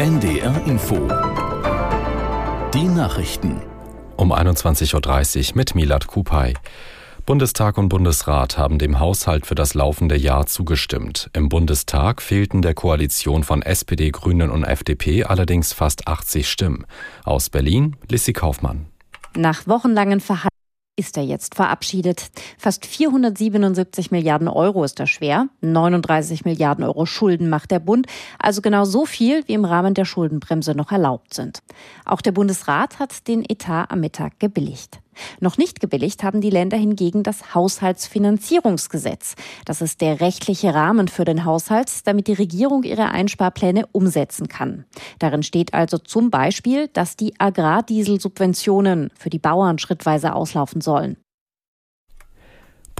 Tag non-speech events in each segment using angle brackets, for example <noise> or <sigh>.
NDR Info. Die Nachrichten. Um 21.30 Uhr mit Milad Kupay. Bundestag und Bundesrat haben dem Haushalt für das laufende Jahr zugestimmt. Im Bundestag fehlten der Koalition von SPD, Grünen und FDP allerdings fast 80 Stimmen. Aus Berlin, Lissy Kaufmann. Nach wochenlangen Verhandlungen ist er jetzt verabschiedet. Fast 477 Milliarden Euro ist er schwer. 39 Milliarden Euro Schulden macht der Bund, also genau so viel, wie im Rahmen der Schuldenbremse noch erlaubt sind. Auch der Bundesrat hat den Etat am Mittag gebilligt. Noch nicht gebilligt haben die Länder hingegen das Haushaltsfinanzierungsgesetz. Das ist der rechtliche Rahmen für den Haushalt, damit die Regierung ihre Einsparpläne umsetzen kann. Darin steht also zum Beispiel, dass die Agrardieselsubventionen für die Bauern schrittweise auslaufen sollen.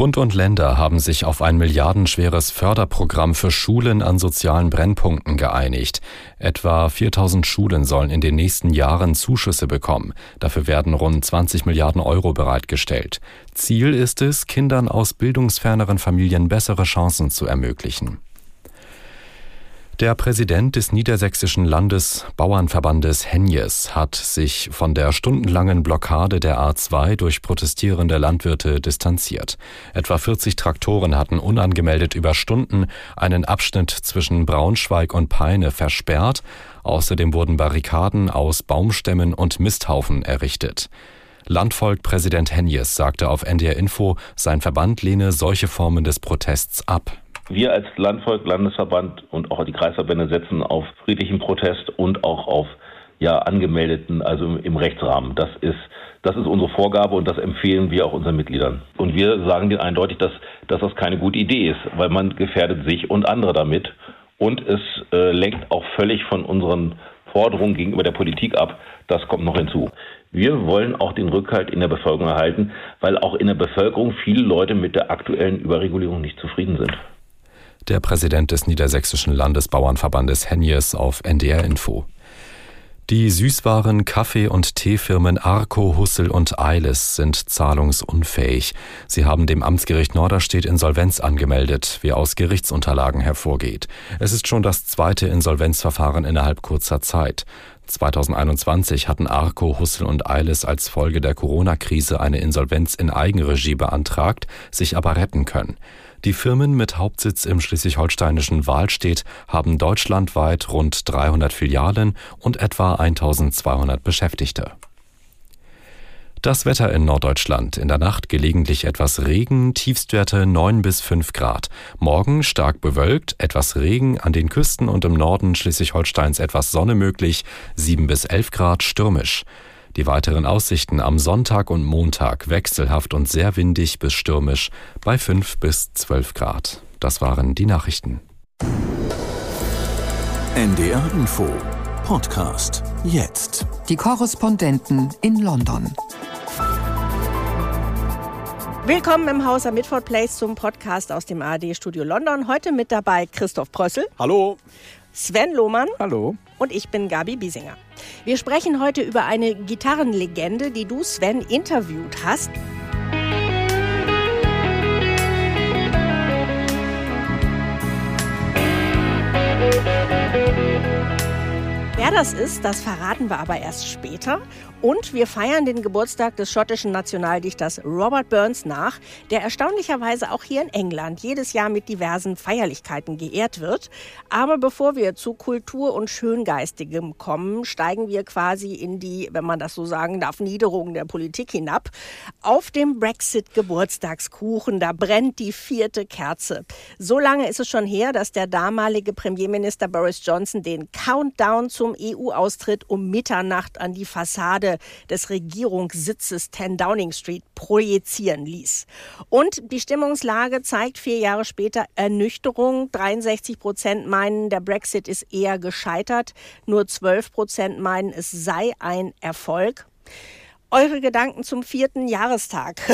Bund und Länder haben sich auf ein milliardenschweres Förderprogramm für Schulen an sozialen Brennpunkten geeinigt. Etwa 4000 Schulen sollen in den nächsten Jahren Zuschüsse bekommen. Dafür werden rund 20 Milliarden Euro bereitgestellt. Ziel ist es, Kindern aus bildungsferneren Familien bessere Chancen zu ermöglichen. Der Präsident des Niedersächsischen Landesbauernverbandes Henjes hat sich von der stundenlangen Blockade der A2 durch protestierende Landwirte distanziert. Etwa 40 Traktoren hatten unangemeldet über Stunden einen Abschnitt zwischen Braunschweig und Peine versperrt. Außerdem wurden Barrikaden aus Baumstämmen und Misthaufen errichtet. Landvolkpräsident Henjes sagte auf NDR Info, sein Verband lehne solche Formen des Protests ab. Wir als Landvolk, Landesverband und auch die Kreisverbände setzen auf friedlichen Protest und auch auf ja, angemeldeten, also im Rechtsrahmen. Das ist, das ist unsere Vorgabe und das empfehlen wir auch unseren Mitgliedern. Und wir sagen denen eindeutig, dass, dass das keine gute Idee ist, weil man gefährdet sich und andere damit. Und es äh, lenkt auch völlig von unseren Forderungen gegenüber der Politik ab. Das kommt noch hinzu. Wir wollen auch den Rückhalt in der Bevölkerung erhalten, weil auch in der Bevölkerung viele Leute mit der aktuellen Überregulierung nicht zufrieden sind der Präsident des Niedersächsischen Landesbauernverbandes Henjes auf NDR Info. Die Süßwaren, Kaffee- und Teefirmen Arco, Hussel und Eiles sind zahlungsunfähig. Sie haben dem Amtsgericht Norderstedt Insolvenz angemeldet, wie aus Gerichtsunterlagen hervorgeht. Es ist schon das zweite Insolvenzverfahren innerhalb kurzer Zeit. 2021 hatten Arco, Hussel und Eiles als Folge der Corona-Krise eine Insolvenz in Eigenregie beantragt, sich aber retten können. Die Firmen mit Hauptsitz im schleswig-holsteinischen Wahlstedt haben deutschlandweit rund 300 Filialen und etwa 1200 Beschäftigte. Das Wetter in Norddeutschland. In der Nacht gelegentlich etwas Regen, Tiefstwerte 9 bis 5 Grad. Morgen stark bewölkt, etwas Regen, an den Küsten und im Norden Schleswig-Holsteins etwas Sonne möglich, 7 bis 11 Grad stürmisch. Die weiteren Aussichten am Sonntag und Montag wechselhaft und sehr windig bis stürmisch bei 5 bis 12 Grad. Das waren die Nachrichten. NDR Info Podcast jetzt. Die Korrespondenten in London. Willkommen im Haus am Midford Place zum Podcast aus dem ARD Studio London. Heute mit dabei Christoph Prössel. Hallo. Sven Lohmann. Hallo. Und ich bin Gabi Biesinger. Wir sprechen heute über eine Gitarrenlegende, die du, Sven, interviewt hast. Wer das ist, das verraten wir aber erst später. Und wir feiern den Geburtstag des schottischen Nationaldichters Robert Burns nach, der erstaunlicherweise auch hier in England jedes Jahr mit diversen Feierlichkeiten geehrt wird. Aber bevor wir zu Kultur und Schöngeistigem kommen, steigen wir quasi in die, wenn man das so sagen darf, Niederung der Politik hinab. Auf dem Brexit-Geburtstagskuchen, da brennt die vierte Kerze. So lange ist es schon her, dass der damalige Premierminister Boris Johnson den Countdown zum EU-Austritt um Mitternacht an die Fassade des Regierungssitzes 10 Downing Street projizieren ließ. Und die Stimmungslage zeigt vier Jahre später Ernüchterung. 63 Prozent meinen, der Brexit ist eher gescheitert. Nur 12 Prozent meinen, es sei ein Erfolg. Eure Gedanken zum vierten Jahrestag. <laughs>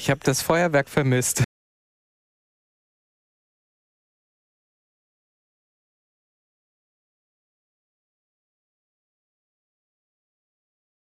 Ich habe das Feuerwerk vermisst.